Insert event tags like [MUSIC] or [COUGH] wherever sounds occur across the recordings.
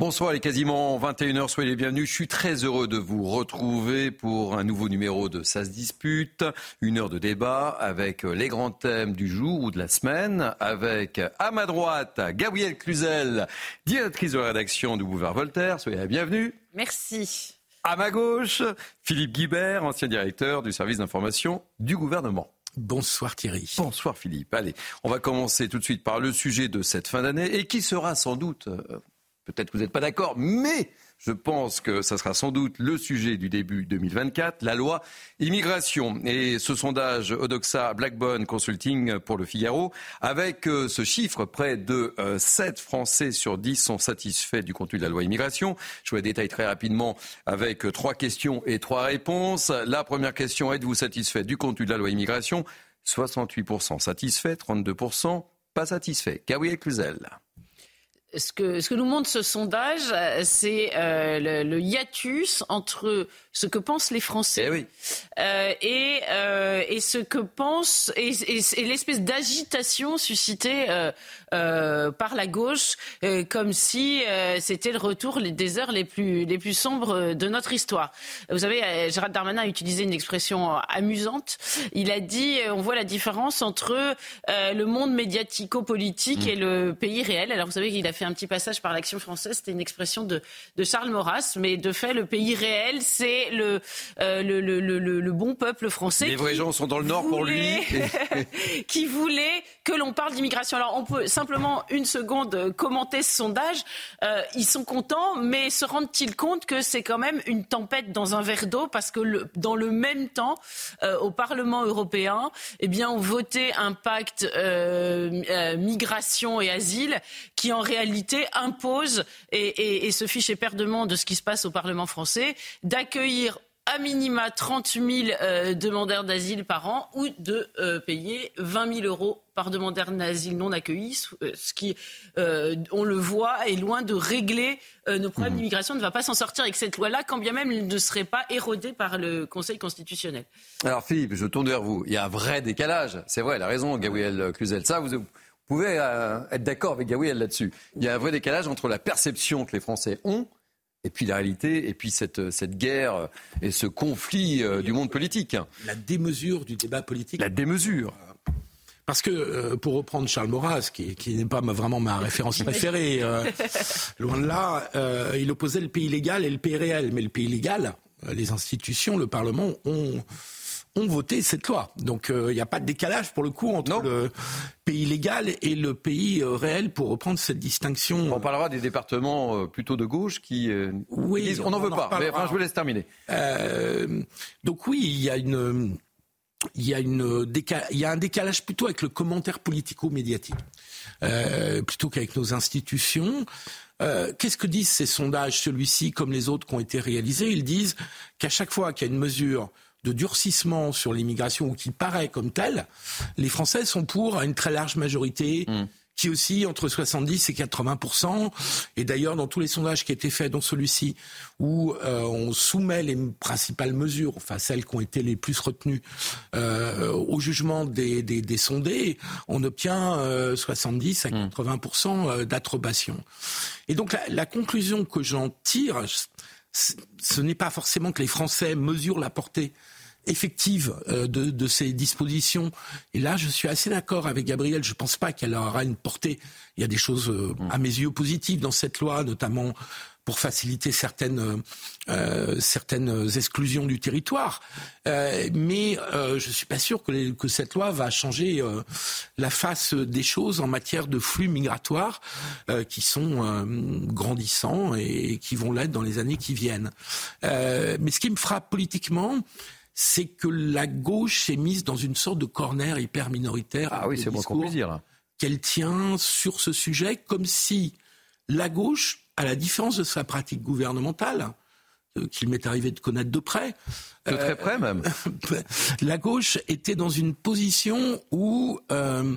Bonsoir, il est quasiment 21h, soyez les bienvenus. Je suis très heureux de vous retrouver pour un nouveau numéro de Ça se dispute, une heure de débat avec les grands thèmes du jour ou de la semaine, avec à ma droite Gabrielle Cluzel, directrice de la rédaction du Boulevard Voltaire. Soyez la bienvenue. Merci. À ma gauche, Philippe Guibert, ancien directeur du service d'information du gouvernement. Bonsoir Thierry. Bonsoir Philippe. Allez, on va commencer tout de suite par le sujet de cette fin d'année et qui sera sans doute euh, Peut-être que vous n'êtes pas d'accord, mais je pense que ça sera sans doute le sujet du début 2024, la loi immigration. Et ce sondage Odoxa Blackbone Consulting pour le Figaro, avec euh, ce chiffre, près de 7 euh, Français sur 10 sont satisfaits du contenu de la loi immigration. Je vous les détaille très rapidement avec euh, trois questions et trois réponses. La première question, êtes-vous satisfait du contenu de la loi immigration? 68% satisfait, 32% pas satisfait. Gabriel Cluzel ce que, ce que nous montre ce sondage, euh, c'est euh, le, le, hiatus entre ce que pensent les Français eh oui. euh, et, euh, et, ce que pensent et, et, et l'espèce d'agitation suscitée euh, euh par la gauche, comme si c'était le retour des heures les plus, les plus sombres de notre histoire. Vous savez, Gérald Darmanin a utilisé une expression amusante. Il a dit on voit la différence entre le monde médiatico-politique mmh. et le pays réel. Alors vous savez qu'il a fait un petit passage par l'action française, c'était une expression de, de, Charles Maurras, mais de fait, le pays réel, c'est le, euh, le, le, le, bon peuple français. Les vrais gens sont dans le nord pour lui. [LAUGHS] qui voulait que l'on parle d'immigration. Alors, on peut simplement une seconde commenter ce sondage. Euh, ils sont contents, mais se rendent-ils compte que c'est quand même une tempête dans un verre d'eau parce que dans le même temps, euh, au Parlement européen, eh bien, on votait un pacte migration et asile qui en réalité impose et, se fiche éperdument de ce qui se passe au Parlement français, d'accueillir à minima 30 000 euh, demandeurs d'asile par an ou de euh, payer 20 000 euros par demandeur d'asile non accueilli, euh, ce qui, on le voit, est loin de régler nos problèmes mmh. d'immigration, ne va pas s'en sortir avec cette loi-là, quand bien même il ne serait pas érodé par le Conseil constitutionnel. Alors Philippe, je tourne vers vous. Il y a un vrai décalage. C'est vrai, elle a raison, Gabriel Cluzel. Ça, vous pouvez euh, être d'accord avec Gabriel là-dessus. Il y a un vrai décalage entre la perception que les Français ont et puis la réalité, et puis cette, cette guerre et ce conflit euh, du monde politique. La démesure du débat politique. La démesure. Parce que, euh, pour reprendre Charles Maurras, qui, qui n'est pas vraiment ma référence préférée, [LAUGHS] loin de là, il opposait le pays légal et le pays réel. Mais le pays légal, les institutions, le Parlement ont ont voté cette loi. Donc il euh, n'y a pas de décalage pour le coup entre le pays légal et le pays euh, réel pour reprendre cette distinction. On parlera des départements euh, plutôt de gauche qui, oui, disent on n'en veut pas. Mais, enfin, je vous laisse terminer. donc oui, il y a une il y, a une il y a un décalage plutôt avec le commentaire politico-médiatique, plutôt qu'avec nos institutions. Qu'est-ce que disent ces sondages, celui-ci comme les autres qui ont été réalisés? Ils disent qu'à chaque fois qu'il y a une mesure de durcissement sur l'immigration ou qui paraît comme tel, les Français sont pour à une très large majorité. Mm. qui aussi entre 70 et 80% Et d'ailleurs, dans tous les sondages qui ont été faits, dont celui-ci, où euh, on soumet les principales mesures, enfin celles qui ont été les plus retenues, euh, au jugement des, des, des, sondés, on obtient 70 euh, à 80 mm. d'approbation. Et donc la, la conclusion que j'en tire, ce n'est pas forcément que les Français mesurent la portée effective euh, de, ces dispositions. Et là, je suis assez d'accord avec Gabriel. Je ne pense pas qu'elle aura une portée. Il y a des choses, euh, à mes yeux, positives dans cette loi, notamment pour faciliter certaines, euh, certaines exclusions du territoire. Euh, mais euh, je suis pas sûr que, que, cette loi va changer euh, la face des choses en matière de flux migratoires qui sont grandissants et qui vont l'être dans les années qui viennent. mais ce qui me frappe politiquement, c'est que la gauche s'est mise dans une sorte de corner hyper minoritaire. Ah oui, c'est moi qu'on qu'elle tient sur ce sujet, comme si la gauche, à la différence de sa pratique gouvernementale, euh, qu'il m'est arrivé de connaître de près. De très près même. [LAUGHS] la gauche était dans une position où euh,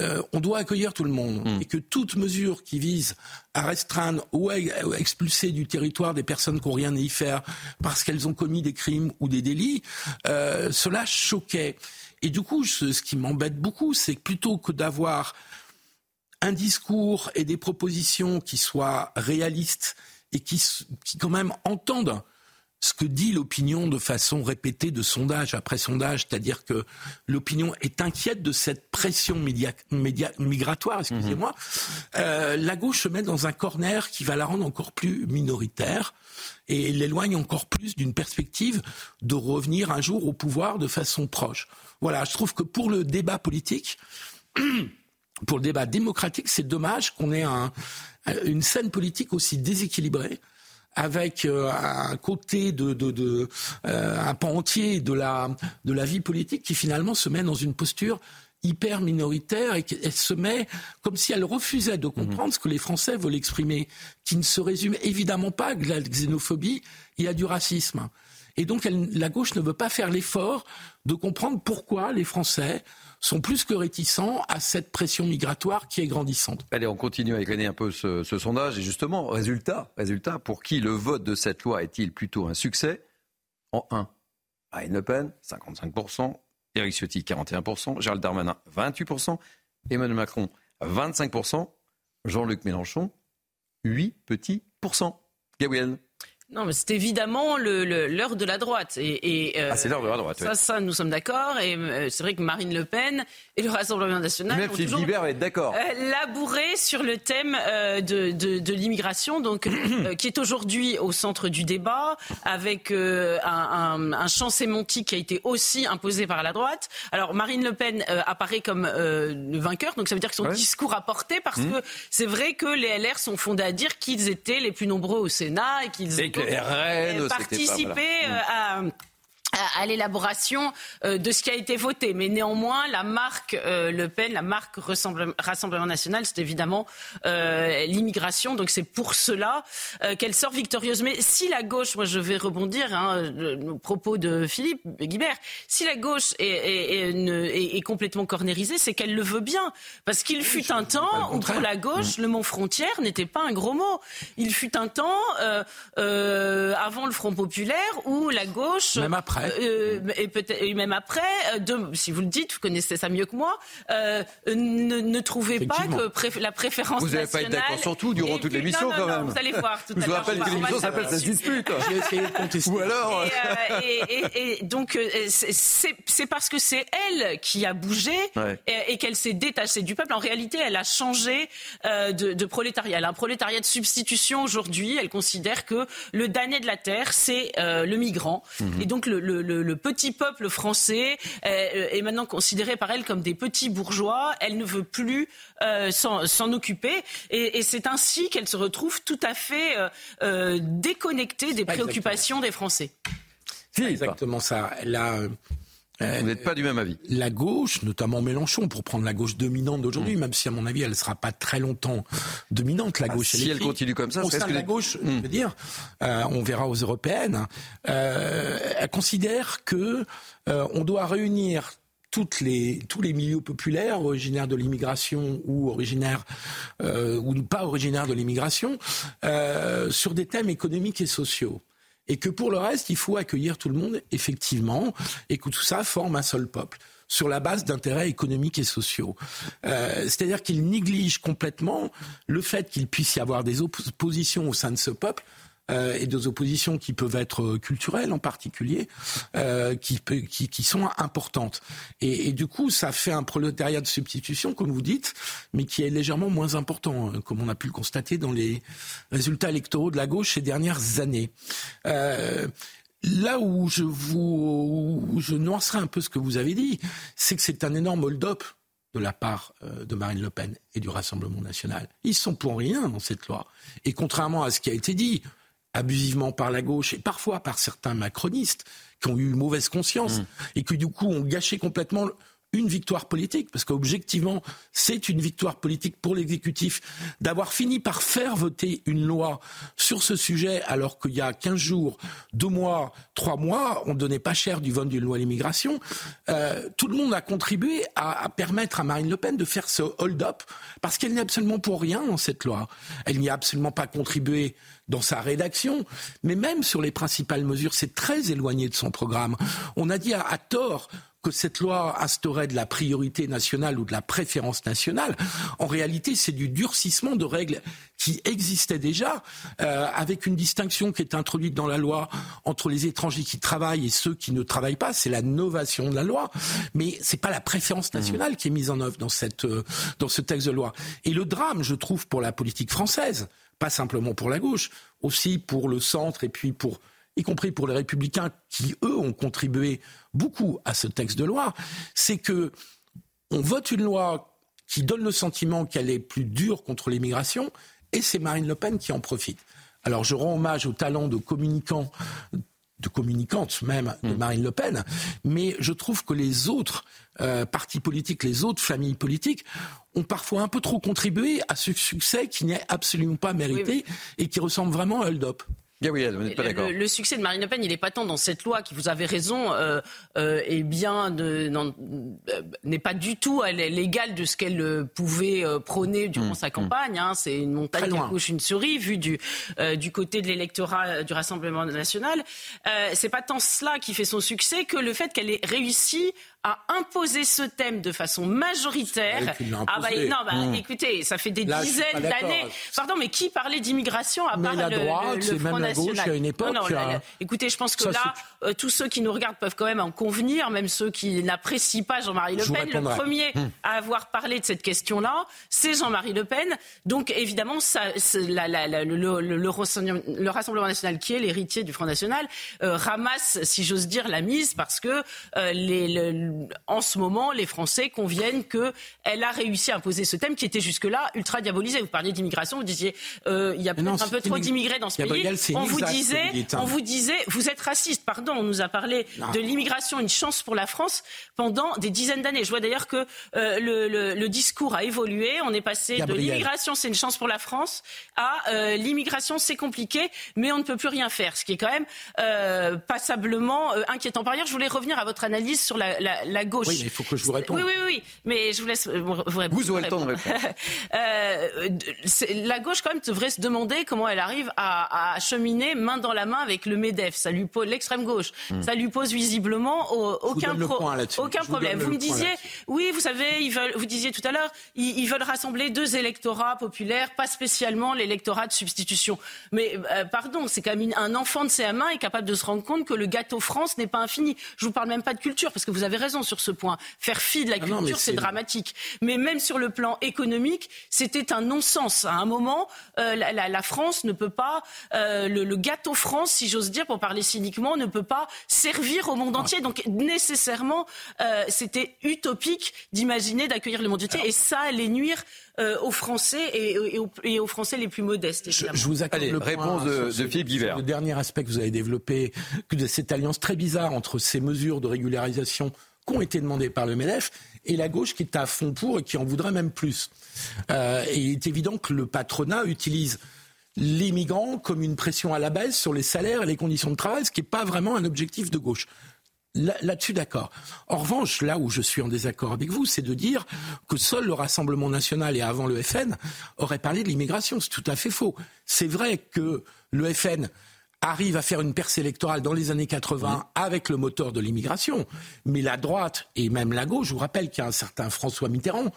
euh, on doit accueillir tout le monde Hmm. et que toute mesure qui vise à restreindre ou à expulser du territoire des personnes qui n'ont rien à y faire parce qu'elles ont commis des crimes ou des délits, euh, cela choquait. Et du coup, ce, ce qui m'embête beaucoup, c'est que plutôt que d'avoir un discours et des propositions qui soient réalistes et qui, qui quand même entendent ce que dit l'opinion de façon répétée de sondage après sondage, c'est-à-dire que l'opinion est inquiète de cette pression média- média- migratoire, excusez-moi, euh, la gauche se met dans un corner qui va la rendre encore plus minoritaire et l'éloigne encore plus d'une perspective de revenir un jour au pouvoir de façon proche. Voilà, je trouve que pour le débat politique, [CLEARS THROAT] pour le débat démocratique, c'est dommage qu'on ait un- une scène politique aussi déséquilibrée avec euh, un côté de, de, de euh, un pan entier de la de la vie politique qui finalement se met dans une posture hyper minoritaire et qu'elle se met comme si elle refusait de comprendre ce que les Français veulent exprimer, qui ne se résume évidemment pas à de la xénophobie et à du racisme. Et donc elle- la gauche ne veut pas faire l'effort de comprendre pourquoi les Français sont plus que réticents à cette pression migratoire qui est grandissante. Allez, on continue à éclainer un peu ce, ce sondage. Et justement, résultat, résultat, pour qui le vote de cette loi est-il plutôt un succès? En 1, Marine Le Pen, 55%, Éric Ciotti, 41%, Gérald Darmanin, 28%, Emmanuel Macron, 25%, Jean-Luc Mélenchon, 8 petits pourcents. Gabriel Non, mais c'est évidemment le- le- l'heure de la droite. Et, et, euh, Ah, c'est l'heure de la droite. Ça, ouais. ça, nous sommes d'accord. Et euh, c'est vrai que Marine Le Pen et le Rassemblement national Même Philippe Guibert être d'accord. euh, labouré sur le thème euh, de, de, de l'immigration, donc euh, [COUGHS] qui est aujourd'hui au centre du débat, avec euh, un, un, un champ sémantique qui a été aussi imposé par la droite. Alors Marine Le Pen euh, apparaît comme euh, le vainqueur, donc ça veut dire que son Ouais. discours a porté, parce que c'est vrai que les LR sont fondés à dire qu'ils étaient les plus nombreux au Sénat et qu'ils RN, participer voilà. euh, à à, l'élaboration euh, de ce qui a été voté. Mais néanmoins, la marque euh, Le Pen, la marque Rassemble- Rassemblement National, c'est évidemment euh, l'immigration. Donc c'est pour cela qu'elle sort victorieuse. Mais si la gauche, moi je vais rebondir hein, le- au propos de Philippe Guibert, si la gauche est, est- est- ne- est- est complètement cornérisée, c'est qu'elle le veut bien. Parce qu'il fut un temps où pour la gauche, le mot frontière n'était pas un gros mot. Il fut un temps, euh, euh, avant le Front populaire, où la gauche... Même après. Euh, et peut-être même après, euh, de- si vous le dites, vous connaissez ça mieux que moi, euh, ne, ne trouvez pas que pré- la préférence Vous n'allez pas être nationale d'accord sur tout durant toute l'émission, quand non, même. Vous allez voir tout Je à vous l'heure. rappelle on que l'émission s'appelle Ça se dispute. J'ai essayé de contester. Ou alors. et, euh, et- et- et donc euh, c'est- parce que c'est elle qui a bougé Ouais. et, et qu'elle s'est détachée du peuple. En réalité, elle a changé euh, de, de prolétariat. Elle a un prolétariat de substitution aujourd'hui. Elle considère que le damné de la terre, c'est euh, le migrant. Mhm. Et donc le, le- le- le petit peuple français euh, est maintenant considéré par elle comme des petits bourgeois. Elle ne veut plus euh, s'en occuper. Et, et c'est ainsi qu'elle se retrouve tout à fait euh, déconnectée des préoccupations des Français. Philippe, Exactement ça. Euh, vous n'êtes pas du même avis. la gauche, notamment Mélenchon, pour prendre la gauche dominante d'aujourd'hui, Mm. même si à mon avis elle ne sera pas très longtemps dominante, la Ah, gauche. si elle continue comme ça, au de la gauche, Mm. je veux dire, euh, on verra aux européennes. euh, elle considère que euh, on doit réunir toutes les, tous les milieux populaires originaires de l'immigration ou originaires euh, ou pas originaires de l'immigration euh, sur des thèmes économiques et sociaux. Et que pour le reste, il faut accueillir tout le monde, effectivement, et que tout ça forme un seul peuple sur la base d'intérêts économiques et sociaux. Euh, C'est-à-dire qu'il néglige complètement le fait qu'il puisse y avoir des oppositions au sein de ce peuple euh, et des oppositions qui peuvent être euh, culturelles en particulier, euh, qui, sont importantes. Et, du coup, ça fait un prolétariat de substitution, comme vous dites, mais qui est légèrement moins important, comme on a pu le constater dans les résultats électoraux de la gauche ces dernières années. Là où je vous, un peu ce que vous avez dit, c'est que c'est un énorme hold-up de la part de Marine Le Pen et du Rassemblement national. Ils sont pour rien dans cette loi. Et contrairement à ce qui a été dit abusivement par la gauche et parfois par certains macronistes qui ont eu mauvaise conscience et qui du coup ont gâché complètement une victoire politique, parce qu'objectivement, c'est une victoire politique pour l'exécutif d'avoir fini par faire voter une loi sur ce sujet, alors qu'il y a 15 jours, 2 mois, 3 mois, on ne donnait pas cher du vote d'une loi à l'immigration. Euh, tout le monde a contribué à, à, permettre à Marine Le Pen de faire ce hold-up, parce qu'elle n'est absolument pour rien dans cette loi. Elle n'y a absolument pas contribué dans sa rédaction, mais même sur les principales mesures, c'est très éloigné de son programme. On a dit à, à tort que cette loi instaurait de la priorité nationale ou de la préférence nationale. En réalité, c'est du durcissement de règles qui existaient déjà, euh, avec une distinction qui est introduite dans la loi entre les étrangers qui travaillent et ceux qui ne travaillent pas. C'est la novation de la loi, mais c'est pas la préférence nationale qui est mise en œuvre dans cette euh, dans ce texte de loi. Et le drame, je trouve, pour la politique française, pas simplement pour la gauche, aussi pour le centre et puis pour y compris pour les républicains qui, eux, ont contribué beaucoup à ce texte de loi, c'est que on vote une loi qui donne le sentiment qu'elle est plus dure contre l'immigration, et c'est Marine Le Pen qui en profite. Alors je rends hommage au talent de communicants de communicante même de Marine Le Pen, mais je trouve que les autres euh, partis politiques, les autres familles politiques ont parfois un peu trop contribué à ce succès qui n'est absolument pas mérité oui, oui. et qui ressemble vraiment à Hold Up. Gabriel, vous n'êtes pas d'accord. Le, le, succès de Marine Le Pen, il n'est pas tant dans cette loi qui, vous avez raison, euh, euh, est bien euh, n'est pas du tout à l'égal de ce qu'elle euh, pouvait euh, prôner durant mmh, sa campagne. Mmh. Hein. C'est une montagne qui accouche une souris, vue du, euh, du côté de l'électorat du Rassemblement national. C'est pas tant cela qui fait son succès que le fait qu'elle ait réussi à imposer ce thème de façon majoritaire. Ah bah, non, bah, mmh. écoutez, ça fait des Là, dizaines d'années. Pardon, mais qui parlait d'immigration à part la le, droite, le, le Front même National la gauche, à une époque, non, non, là, là, Écoutez, je pense que ça, là, euh, tous ceux qui nous regardent peuvent quand même en convenir, même ceux qui n'apprécient pas Jean-Marie Le Pen. Le premier hum. à avoir parlé de cette question-là, c'est Jean-Marie Le Pen. Donc évidemment, ça, la, la, le, le, le, Rassemblement national, qui est l'héritier du Front National, euh, ramasse, si j'ose dire, la mise parce que euh, les, en ce moment, les Français conviennent qu'elle a réussi à imposer ce thème qui était jusque-là ultra diabolisé. Vous parliez d'immigration, vous disiez euh, il y a peut-être un peu trop d'immigrés dans ce pays. On vous disait, on vous disait, vous êtes raciste. Pardon, on nous a parlé non. de l'immigration, une chance pour la France pendant des dizaines d'années. Je vois d'ailleurs que euh, le, le, le, discours a évolué. On est passé Gabriel. de l'immigration, c'est une chance pour la France, à euh, l'immigration, c'est compliqué, mais on ne peut plus rien faire. Ce qui est quand même euh, passablement inquiétant. Par ailleurs, je voulais revenir à votre analyse sur la, la, la gauche. Oui, il faut que je vous réponde. Oui, oui, oui, mais je vous laisse vous répondre. Vous aurez le temps de répondre. [LAUGHS] euh, la gauche, quand même, devrait se demander comment elle arrive à, à cheminer main dans la main avec le MEDEF. Ça lui pose l'extrême gauche. Mmh. Ça lui pose visiblement aucun, pro, aucun problème. Vous, vous me disiez, oui, vous savez, ils veulent, vous disiez tout à l'heure, ils, ils, veulent rassembler deux électorats populaires, pas spécialement l'électorat de substitution. Mais euh, pardon, c'est quand même un enfant de CM1 est capable de se rendre compte que le gâteau France n'est pas infini. Je vous parle même pas de culture, parce que vous avez raison sur ce point. Faire fi de la culture, ah c'est dramatique. Mais même sur le plan économique, c'était un non-sens. À un moment, euh, la, la, la, France ne peut pas, euh, le, le, gâteau France, si j'ose dire, pour parler cyniquement, ne peut pas servir au monde entier. Donc nécessairement, euh, c'était utopique d'imaginer d'accueillir le monde entier. Et ça allait nuire euh, aux Français et, et, aux, et, aux, Français les plus modestes. Je, je, vous accorde Allez, le réponse point, de, de Philippe Guibert. Le dernier aspect que vous avez développé, que de cette alliance très bizarre entre ces mesures de régularisation qui ont été demandées par le MEDEF et la gauche qui est à fond pour et qui en voudrait même plus. Euh, et il est évident que le patronat utilise les migrants comme une pression à la baisse sur les salaires et les conditions de travail, ce qui n'est pas vraiment un objectif de gauche. Là-dessus, d'accord. En revanche, là où je suis en désaccord avec vous, c'est de dire que seul le Rassemblement national et avant le FN auraient parlé de l'immigration. C'est tout à fait faux. C'est vrai que le FN arrive à faire une percée électorale dans les années 80 oui. avec le moteur de l'immigration. Mais la droite et même la gauche, je vous rappelle qu'il y a un certain François Mitterrand,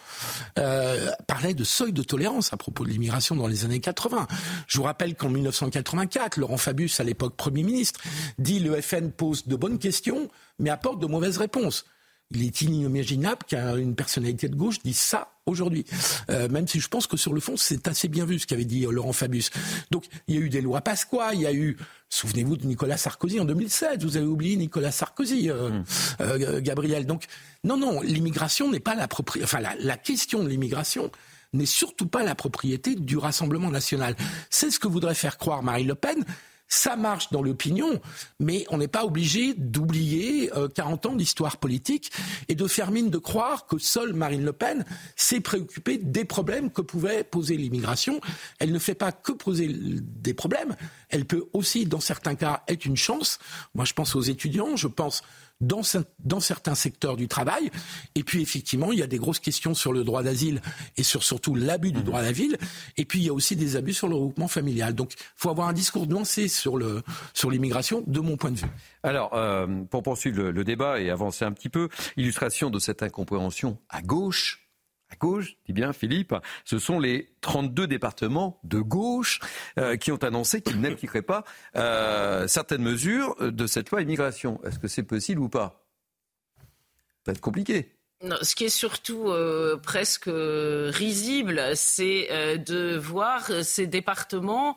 euh, parlait de seuil de tolérance à propos de l'immigration dans les années 80. Je vous rappelle qu'en 1984, Laurent Fabius, à l'époque Premier ministre, dit le FN pose de bonnes questions, mais apporte de mauvaises réponses. Il est inimaginable qu'une personnalité de gauche dise ça aujourd'hui. Euh, même si je pense que sur le fond, c'est assez bien vu ce qu'avait dit euh, Laurent Fabius. Donc, il y a eu des lois Pasqua, il y a eu, souvenez-vous de Nicolas Sarkozy en 2007, vous avez oublié Nicolas Sarkozy, euh, mmh. euh, Gabriel. Donc, non, non, l'immigration n'est pas la propriété, enfin, la, la question de l'immigration n'est surtout pas la propriété du Rassemblement national. C'est ce que voudrait faire croire Marine Le Pen Ça marche dans l'opinion, mais on n'est pas obligé d'oublier 40 ans d'histoire politique et de faire mine de croire que seule Marine Le Pen s'est préoccupée des problèmes que pouvait poser l'immigration. Elle ne fait pas que poser des problèmes, elle peut aussi, dans certains cas, être une chance. Moi, je pense aux étudiants, je pense dans, dans, certains secteurs du travail. Et puis effectivement, il y a des grosses questions sur le droit d'asile et sur surtout l'abus du mmh. droit d'asile. Et puis il y a aussi des abus sur le regroupement familial. Donc il faut avoir un discours nuancé sur le sur l'immigration, de mon point de vue. Alors, euh, pour poursuivre le, le débat et avancer un petit peu, illustration de cette incompréhension à gauche à gauche, dit bien Philippe, ce sont les 32 départements de gauche euh, qui ont annoncé qu'ils n'appliqueraient pas euh, certaines mesures de cette loi immigration. Est-ce que c'est possible ou pas? Ça va être compliqué ce qui est surtout euh, presque risible, c'est euh, de voir ces départements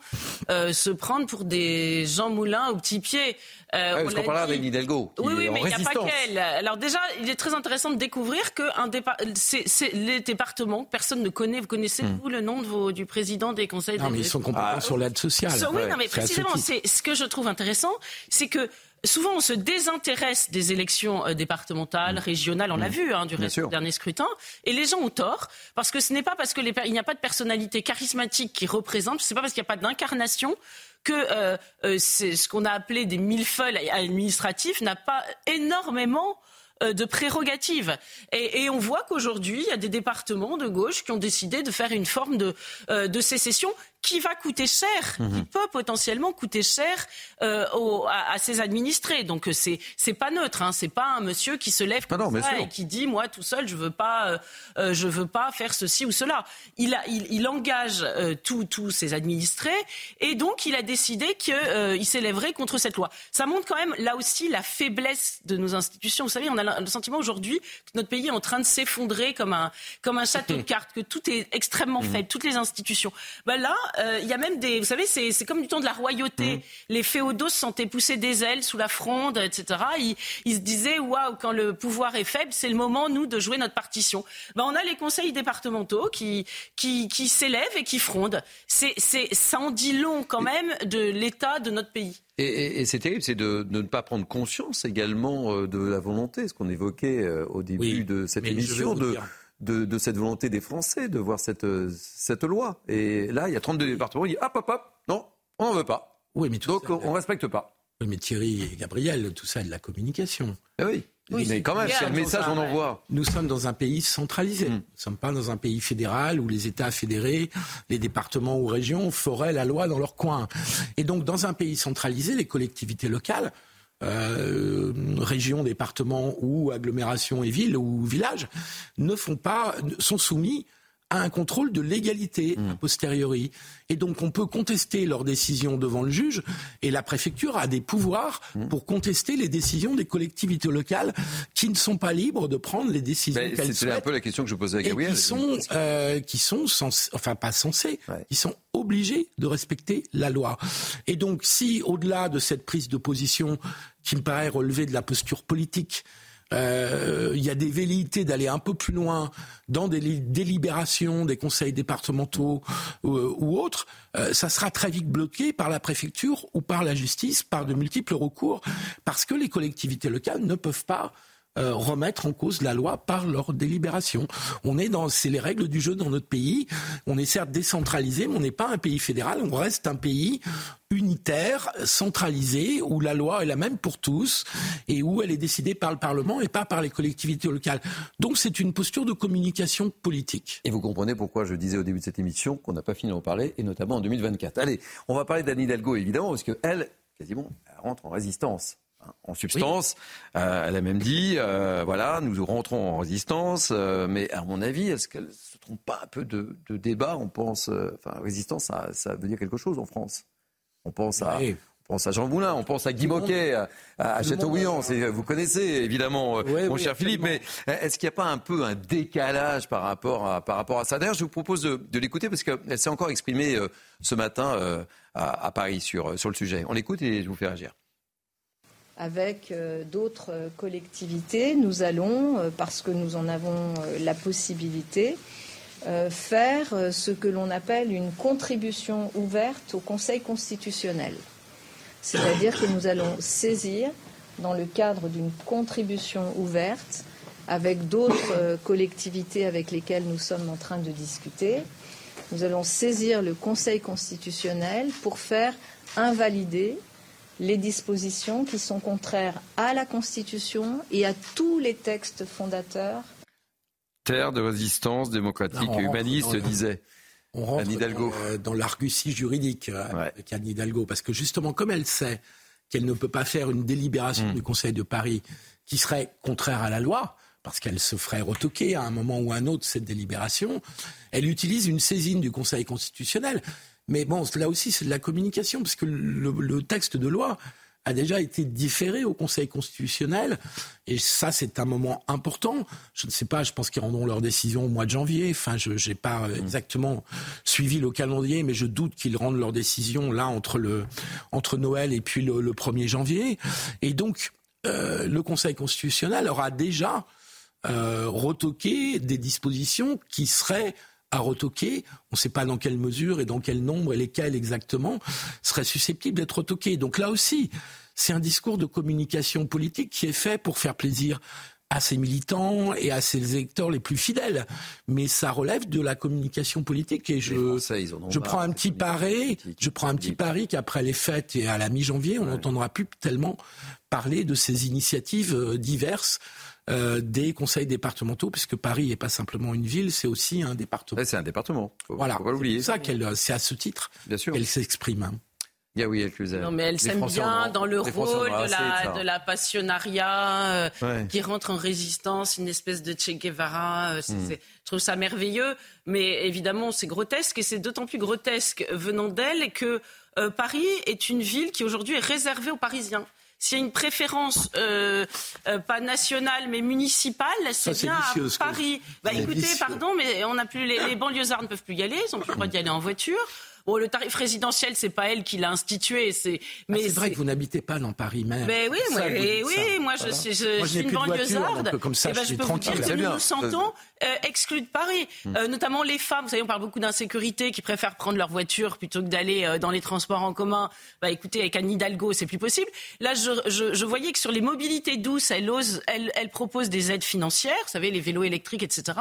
euh, se prendre pour des Jean Moulin au petit pied. Euh, ouais, on parle avec Hidalgo. Oui, oui, mais il n'y a pas qu'elle. Alors déjà, il est très intéressant de découvrir que un c'est, les départements, personne ne connaît. Vous connaissez hmm. vous le nom de vos, du président des conseils Non, mais ils sont compétents ah. sur l'aide sociale. oui, non, mais précisément, c'est ce que je trouve intéressant, c'est que souvent on se désintéresse des élections euh, départementales, mmh. régionales, on l'a mmh. vu hein, du dernier scrutin, et les gens ont tort parce que ce n'est pas parce qu'il n'y a pas de personnalité charismatique qui représente, ce n'est pas parce qu'il n'y a pas d'incarnation que euh, euh, ce qu'on a appelé des millefeuilles administratifs n'a pas énormément de prérogatives. Et, on voit qu'aujourd'hui, il y a des départements de gauche qui ont décidé de faire une forme de, de sécession qui va coûter cher, qui mhm. peut potentiellement coûter cher euh, à, ses administrés. Donc euh, c'est c'est pas neutre, hein, c'est pas un monsieur qui se lève ah comme ça et qui dit moi tout seul je veux pas euh, je veux pas faire ceci ou cela. Il a il, il engage tous ses administrés et donc il a décidé qu'il s'élèverait contre cette loi. Ça montre quand même là aussi la faiblesse de nos institutions. Vous savez, on a le sentiment aujourd'hui que notre pays est en train de s'effondrer comme un comme un château de [LAUGHS] cartes, que tout est extrêmement mhm. faible, toutes les institutions. Ben là, euh, il y a même des, vous savez, c'est comme du temps de la royauté. Mmh. Les féodaux se sentaient pousser des ailes sous la fronde, etc. Ils, se disaient, waouh, quand le pouvoir est faible, c'est le moment, nous, de jouer notre partition. Ben, on a les conseils départementaux qui, qui, qui s'élèvent et qui frondent. C'est, ça en dit long quand même de l'état de notre pays. Et, c'est terrible, c'est de, ne pas prendre conscience également euh, de la volonté, ce qu'on évoquait euh, au début de cette émission, de, de, cette volonté des Français de voir cette, cette loi. Et là, il y a 32 départements qui disent hop, hop, hop, non, on n'en veut pas. Oui, mais Donc, on ne respecte pas. Oui, mais Thierry et Gabriel, tout ça de la communication. Eh oui. Oui, mais quand même, c'est le message qu'on envoie. Nous sommes dans un pays centralisé. Mm. Nous ne sommes pas dans un pays fédéral où les États fédérés, les départements ou régions feraient la loi dans leur coin. Et donc, dans un pays centralisé, les collectivités locales euh, régions, départements ou agglomérations et villes ou villages ne font pas, sont soumis à un contrôle de légalité a posteriori. Et donc on peut contester leurs décisions devant le juge et la préfecture a des pouvoirs mmh. pour contester les décisions des collectivités locales qui ne sont pas libres de prendre les décisions qu'elles souhaitent. un peu la question que je posais à Gabriel. Et qui sont, euh, qui sont enfin pas censés, qui sont obligés de respecter la loi. Et donc si au-delà de cette prise de position qui me paraît relever de la posture politique, euh, il y a des velléités d'aller un peu plus loin dans des délibérations des conseils départementaux euh, ou autres, euh, ça sera très vite bloqué par la préfecture ou par la justice, par de multiples recours, parce que les collectivités locales ne peuvent pas euh, remettre en cause la loi par leur délibération. On est dans, c'est les règles du jeu dans notre pays. On est certes décentralisé, mais on n'est pas un pays fédéral. On reste un pays unitaire, centralisé, où la loi est la même pour tous et où elle est décidée par le Parlement et pas par les collectivités locales. Donc c'est une posture de communication politique. Et vous comprenez pourquoi je disais au début de cette émission qu'on n'a pas fini d'en parler, et notamment en 2024. Allez, on va parler d'Anne Hidalgo, évidemment, parce qu'elle, quasiment, elle rentre en résistance en substance. Euh, elle a même dit, euh, voilà, nous rentrons en résistance, euh, mais à mon avis, est-ce qu'elle ne se trompe pas un peu de, débat? On pense, enfin, résistance, ça, veut dire quelque chose en France. On pense à, on pense à Jean Boulin, on pense à Guy Moquet, à, à Châteaubriand. Vous connaissez évidemment, mon cher Philippe, mais est-ce qu'il n'y a pas un peu un décalage par rapport à, par rapport à ça? D'ailleurs, je vous propose de, l'écouter parce qu'elle s'est encore exprimée ce matin à, Paris sur, sur le sujet. On l'écoute et je vous fais réagir avec euh, d'autres collectivités, nous allons, euh, parce que nous en avons euh, la possibilité, faire ce que l'on appelle une contribution ouverte au Conseil constitutionnel. C'est-à-dire que nous allons saisir, dans le cadre d'une contribution ouverte, avec d'autres collectivités avec lesquelles nous sommes en train de discuter, nous allons saisir le Conseil constitutionnel pour faire invalider les dispositions qui sont contraires à la Constitution et à tous les textes fondateurs. Terre de résistance démocratique et humaniste, disait. On rentre dans, l'argutie juridique euh, avec Anne Hidalgo, parce que justement, comme elle sait qu'elle ne peut pas faire une délibération hmm. du Conseil de Paris qui serait contraire à la loi, parce qu'elle se ferait retoquer à un moment ou à un autre cette délibération, elle utilise une saisine du Conseil constitutionnel. Mais bon, là aussi, c'est de la communication, parce que le, texte de loi a déjà été différé au Conseil constitutionnel. Et ça, c'est un moment important. Je ne sais pas, je pense qu'ils rendront leur décision au mois de janvier. Enfin, je n'ai pas exactement suivi le calendrier, mais je doute qu'ils rendent leur décision là entre, le, entre Noël et puis le, 1er janvier. Et donc, euh, le Conseil constitutionnel aura déjà euh, retoqué des dispositions qui seraient à retoquer, on ne sait pas dans quelle mesure et dans quel nombre et lesquels exactement, seraient susceptibles d'être retoqués. Donc là aussi, c'est un discours de communication politique qui est fait pour faire plaisir à ses militants et à ses électeurs les plus fidèles. Mais ça relève de la communication politique et je, je prends un petit pari, je prends un petit pari qu'après les fêtes et à la mi-janvier, on n'entendra plus tellement parler de ces initiatives euh, diverses euh, des conseils départementaux, puisque Paris n'est pas simplement une ville, c'est aussi un département. c'est un département. voilà. C'est ça qu'elle, c'est à ce titre qu'elle s'exprime. Hein. Non, mais elle s'aime bien dans le rôle de la, de la passionnariat euh, qui rentre en résistance, une espèce de Che Guevara. Euh, hmm. Je trouve ça merveilleux, mais évidemment, c'est grotesque et c'est d'autant plus grotesque venant d'elle que Paris est une ville qui aujourd'hui est réservée aux Parisiens s'il y a une préférence euh, euh, pas nationale mais municipale, c'est bien à Paris. Bah écoutez, pardon, mais on n'a plus les, les banlieusards ne peuvent plus y aller, ils n'ont plus le droit d'y aller en voiture. Bon, le tarif résidentiel, c'est pas elle qui l'a institué. C'est ah, mais c'est vrai que vous n'habitez pas dans Paris même. Mais oui, moi, oui, moi je, suis, je, suis une banlieusarde. Comme ça, et eh ben, je, peux vous dire que nous nous sentons euh, exclus de Paris. Hmm. Euh, notamment les femmes. Vous savez, on parle beaucoup d'insécurité, qui préfèrent prendre leur voiture plutôt que d'aller euh, dans les transports en commun. Bah écoutez, avec Anne Hidalgo, c'est plus possible. Là, je, voyais que sur les mobilités douces, elle ose, elle, elle propose des aides financières. Vous savez, les vélos électriques, etc.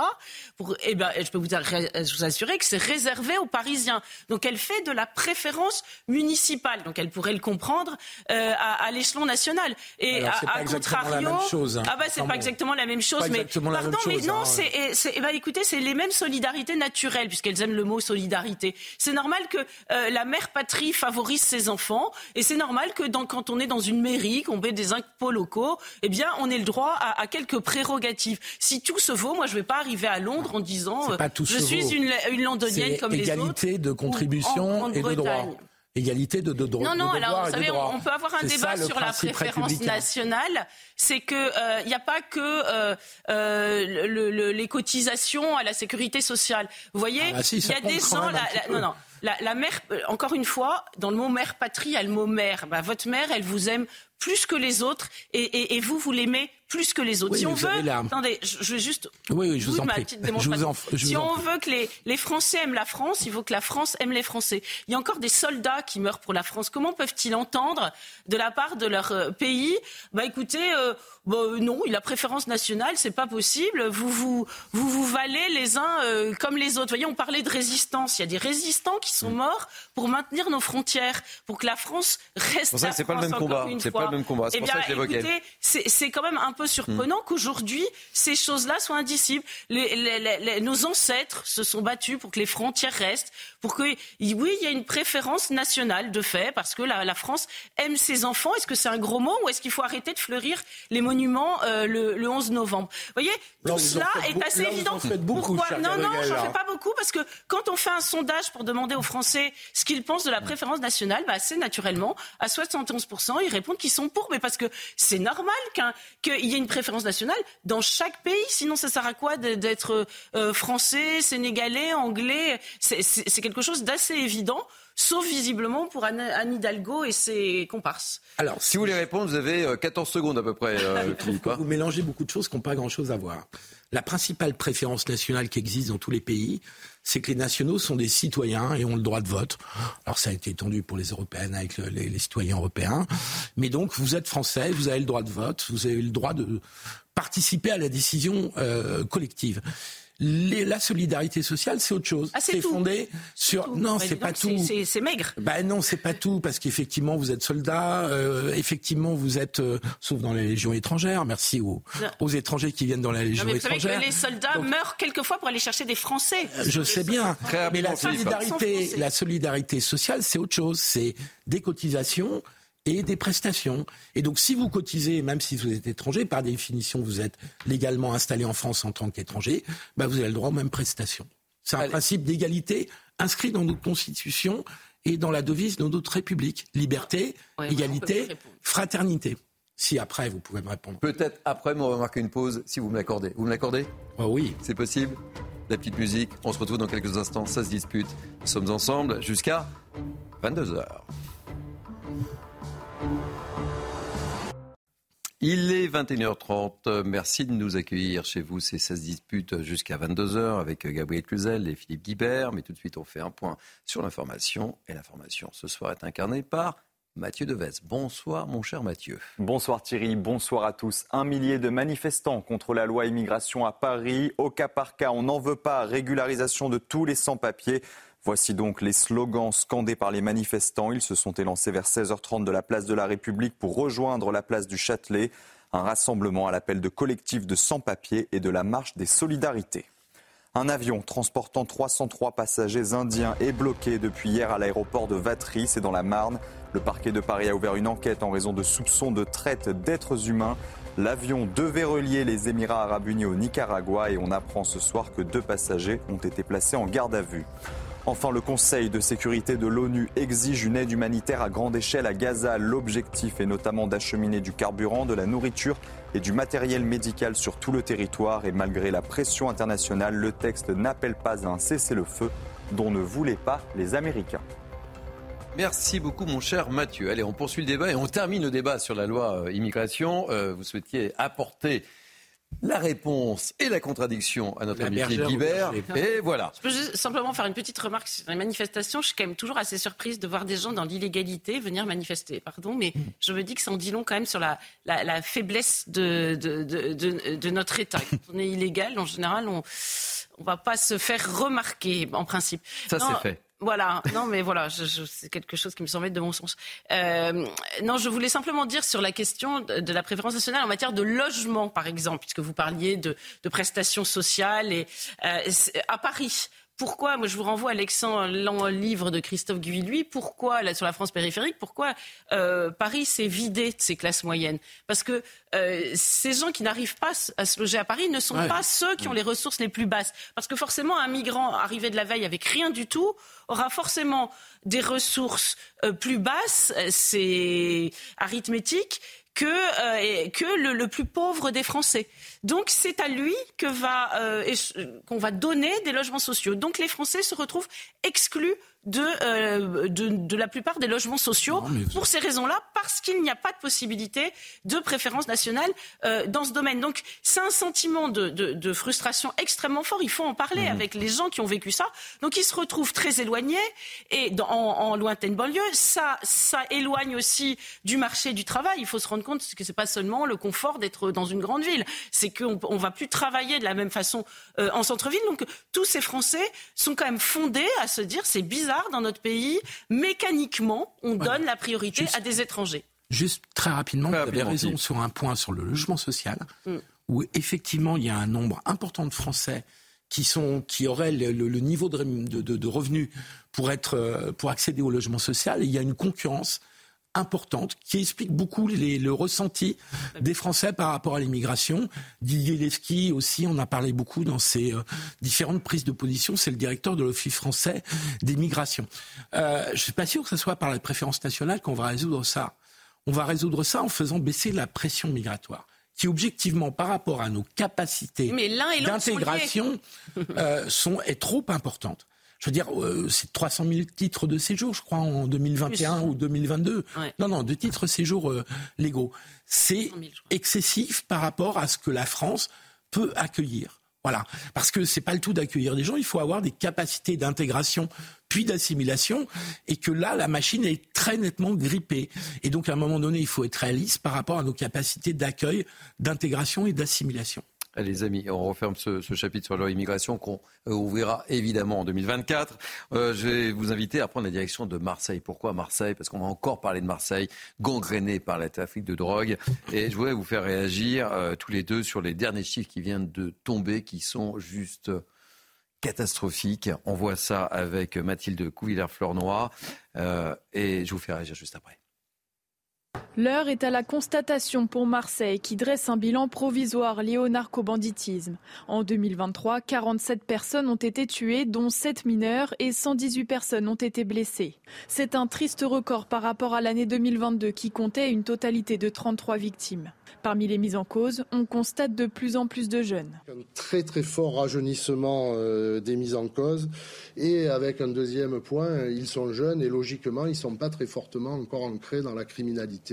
Pour, eh ben, je peux vous, vous assurer que c'est réservé aux Parisiens. Donc elle fait de la préférence municipale. Donc elle pourrait le comprendre euh, à, l'échelon national. Et à, contrario, chose, hein. ah bah c'est pas exactement la même chose, mais pardon, mais non, hein. c'est, c'est ben, écoutez, c'est les mêmes solidarités naturelles puisqu'elles aiment le mot solidarité. C'est normal que euh, la mère patrie favorise ses enfants et c'est normal que dans, quand on est dans une mairie, qu'on paie des impôts locaux, eh bien on ait le droit à, quelques prérogatives. Si tout se vaut, moi je vais pas arriver à Londres en disant euh, je suis une, une londonienne comme les autres. Égalité de contribution et de droit. Égalité de, de, Non, non, alors vous savez, on, peut avoir un débat sur la préférence nationale. C'est qu'il euh, n'y a pas que euh, euh, le, les cotisations à la sécurité sociale. Vous voyez, ah, bah il y a des gens. non, non. La, la, mère, encore une fois, dans le mot mère patrie, il y a le mot mère. Bah, votre mère, elle vous aime plus que les autres et, et, et vous, vous l'aimez plus que les autres. si on veut, attendez, je, je, vais juste. Oui, oui, je vous en prie. si on veut que les, les, Français aiment la France, il faut que la France aime les Français. Il y a encore des soldats qui meurent pour la France. Comment peuvent-ils entendre de la part de leur euh, pays? Bah, écoutez, euh, bah, non, la préférence nationale, c'est pas possible. Vous vous, vous vous valez les uns euh, comme les autres. Vous voyez, on parlait de résistance. Il y a des résistants qui sont mm. morts pour maintenir nos frontières, pour que la France reste. C'est pas le même combat. C'est pas le même combat. C'est pour ça que c'est quand même un peu surprenant hmm. qu'aujourd'hui, ces choses-là soient indicibles. nos ancêtres se sont battus pour que les frontières restent, pour que, oui, il y a une préférence nationale de fait, parce que la, France aime ses enfants. Est-ce que c'est un gros mot ou est-ce qu'il faut arrêter de fleurir les monuments euh, le, 11 novembre? Vous voyez, tout cela est assez évident. Pourquoi Non, non, j'en fais pas beaucoup parce que quand on fait un sondage pour demander aux Français ce qu'ils pensent de la préférence nationale, bah, c'est naturellement à 71%, ils répondent qu'ils sont pour, mais parce que c'est normal qu'il y ait une préférence nationale dans chaque pays. Sinon, ça sert à quoi d'être euh, français, sénégalais, anglais? C'est quelque chose d'assez évident sauf visiblement pour Anne, Hidalgo et ses comparses. Alors, si vous voulez répondre, vous avez 14 euh, secondes à peu près, euh, [LAUGHS] Philippe. Vous mélangez beaucoup de choses qui n'ont pas grand-chose à voir. La principale préférence nationale qui existe dans tous les pays, c'est que les nationaux sont des citoyens et ont le droit de vote. Alors ça a été étendu pour les européennes avec les, citoyens européens. Mais donc vous êtes français, vous avez le droit de vote, vous avez le droit de participer à la décision euh, collective la solidarité sociale, c'est autre chose. Ah, c'est fondé sur. Non, c'est pas tout. C'est maigre. Ben non, c'est pas tout parce qu'effectivement vous êtes soldat, euh, effectivement vous êtes, euh, sauf dans les légions étrangères. Merci aux, aux, étrangers qui viennent dans la légion non, mais étrangère. Vous savez que les soldats meurent quelquefois pour aller chercher des Français. Je sais bien. mais la solidarité, la solidarité sociale, c'est autre chose. C'est des cotisations et des prestations. Et donc, si vous cotisez, même si vous êtes étranger, par définition, vous êtes légalement installé en France en tant qu'étranger, bah, vous avez le droit aux mêmes prestations. C'est un principe d'égalité inscrit dans notre Constitution et dans la devise de notre République. Liberté, égalité, fraternité. Si après, vous pouvez me répondre. Peut-être après, mais on va marquer une pause, si vous me l'accordez. Vous me l'accordez? Oh Oui. C'est possible La petite musique. On se retrouve dans quelques instants. Ça se dispute. Nous sommes ensemble jusqu'à 22h. Il est 21h30. Merci de nous accueillir chez vous. C'est 16 disputes jusqu'à 22h avec Gabriel Cluzel et Philippe Guibert. Mais tout de suite, on fait un point sur l'information. Et l'information ce soir est incarnée par Mathieu Deves. Bonsoir, mon cher Mathieu. Bonsoir Thierry, bonsoir à tous. Un millier de manifestants contre la loi immigration à Paris. Au cas par cas, on n'en veut pas. Régularisation de tous les sans-papiers. Voici donc les slogans scandés par les manifestants. Ils se sont élancés vers 16h30 de la place de la République pour rejoindre la place du Châtelet. Un rassemblement à l'appel de collectifs de sans-papiers et de la marche des solidarités. Un avion transportant 303 passagers indiens est bloqué depuis hier à l'aéroport de Vatry, c'est dans la Marne. Le parquet de Paris a ouvert une enquête en raison de soupçons de traite d'êtres humains. L'avion devait relier les Émirats arabes unis au Nicaragua et on apprend ce soir que deux passagers ont été placés en garde à vue. Enfin, le Conseil de sécurité de l'ONU exige une aide humanitaire à grande échelle à Gaza. L'objectif est notamment d'acheminer du carburant, de la nourriture et du matériel médical sur tout le territoire. Et malgré la pression internationale, le texte n'appelle pas à un cessez-le-feu dont ne voulaient pas les Américains. Merci beaucoup, mon cher Mathieu. Allez, on poursuit le débat et on termine le débat sur la loi euh, immigration. Euh, vous souhaitiez apporter la réponse et la contradiction à notre ami Philippe Guibert. Et voilà. Je peux juste simplement faire une petite remarque sur les manifestations. Je suis quand même toujours assez surprise de voir des gens dans l'illégalité venir manifester. Pardon, mais je me dis que ça en dit long quand même sur la, faiblesse de, de, notre État. Quand on est illégal, en général, on ne va pas se faire remarquer en principe. Ça, c'est fait. Voilà, non mais voilà, c'est quelque chose qui me semble être de bon sens. Euh, non, je voulais simplement dire sur la question de, la préférence nationale en matière de logement, par exemple, puisque vous parliez de, prestations sociales et euh, à Paris. Pourquoi, moi je vous renvoie à l'excellent livre de Christophe Guilluy, pourquoi, là, sur la France périphérique, pourquoi euh, Paris s'est vidé de ses classes moyennes? Parce que euh, ces gens qui n'arrivent pas à se loger à Paris ne sont pas ceux qui ont les ressources les plus basses. Parce que forcément, un migrant arrivé de la veille avec rien du tout aura forcément des ressources euh, plus basses, c'est arithmétique, que, euh, que le, le, plus pauvre des Français. Donc c'est à lui que va euh, qu'on va donner des logements sociaux. Donc les Français se retrouvent exclus de, euh, de, de, la plupart des logements sociaux pour ces raisons-là, parce qu'il n'y a pas de possibilité de préférence nationale euh, dans ce domaine. Donc c'est un sentiment de, de, de, frustration extrêmement fort. Il faut en parler mmh. avec les gens qui ont vécu ça. Donc ils se retrouvent très éloignés et dans, en, en, lointaine banlieue. Ça, ça éloigne aussi du marché du travail. Il faut se rendre compte que c'est pas seulement le confort d'être dans une grande ville, c'est qu'on on va plus travailler de la même façon euh, en centre-ville. Donc tous ces Français sont quand même fondés à se dire c'est bizarre dans notre pays, mécaniquement, on donne la priorité à des étrangers. Juste très rapidement, vous avez raison sur un point sur le logement social, mm. où effectivement il y a un nombre important de Français qui, sont, qui auraient le, niveau de, de, revenus pour, être, euh, pour accéder au logement social. Et il y a une concurrence importante qui explique beaucoup le ressenti des Français par rapport à l'immigration. Didier Lesky aussi, on a parlé beaucoup dans ses euh, différentes prises de position. C'est le directeur de l'Office français des migrations. Euh, je ne suis pas sûr que ce soit par la préférence nationale qu'on va résoudre ça. On va résoudre ça en faisant baisser la pression migratoire qui objectivement par rapport à nos capacités d'intégration euh, sont est trop importante je veux dire, euh, c'est 300 000 titres de séjour, je crois, en 2021 ou 2022. Non, non, de titres séjour euh, légaux. C'est excessif par rapport à ce que la France peut accueillir. Voilà, parce que c'est pas le tout d'accueillir des gens, il faut avoir des capacités d'intégration puis d'assimilation, et que là, la machine est très nettement grippée. Et donc, à un moment donné, il faut être réaliste par rapport à nos capacités d'accueil, d'intégration et d'assimilation. Les amis, on referme ce, chapitre sur la immigration qu'on euh, ouvrira évidemment en 2024. Euh, je vais vous inviter à prendre la direction de Marseille. Pourquoi Marseille? Parce qu'on va encore parler de Marseille, gangréné par la trafic de drogue. Et je voudrais vous faire réagir euh, tous les deux sur les derniers chiffres qui viennent de tomber, qui sont juste catastrophiques. On voit ça avec Mathilde Couvillère-Flornois. et je vous fais réagir juste après. L'heure est à la constatation pour Marseille qui dresse un bilan provisoire lié au narcobanditisme. En 2023, 47 personnes ont été tuées, dont 7 mineurs et 118 personnes ont été blessées. C'est un triste record par rapport à l'année 2022 qui comptait une totalité de 33 victimes. Parmi les mises en cause, on constate de plus en plus de jeunes. Un très très fort rajeunissement euh, des mises en cause et avec un deuxième point, ils sont jeunes et logiquement ils ne sont pas très fortement encore ancrés dans la criminalité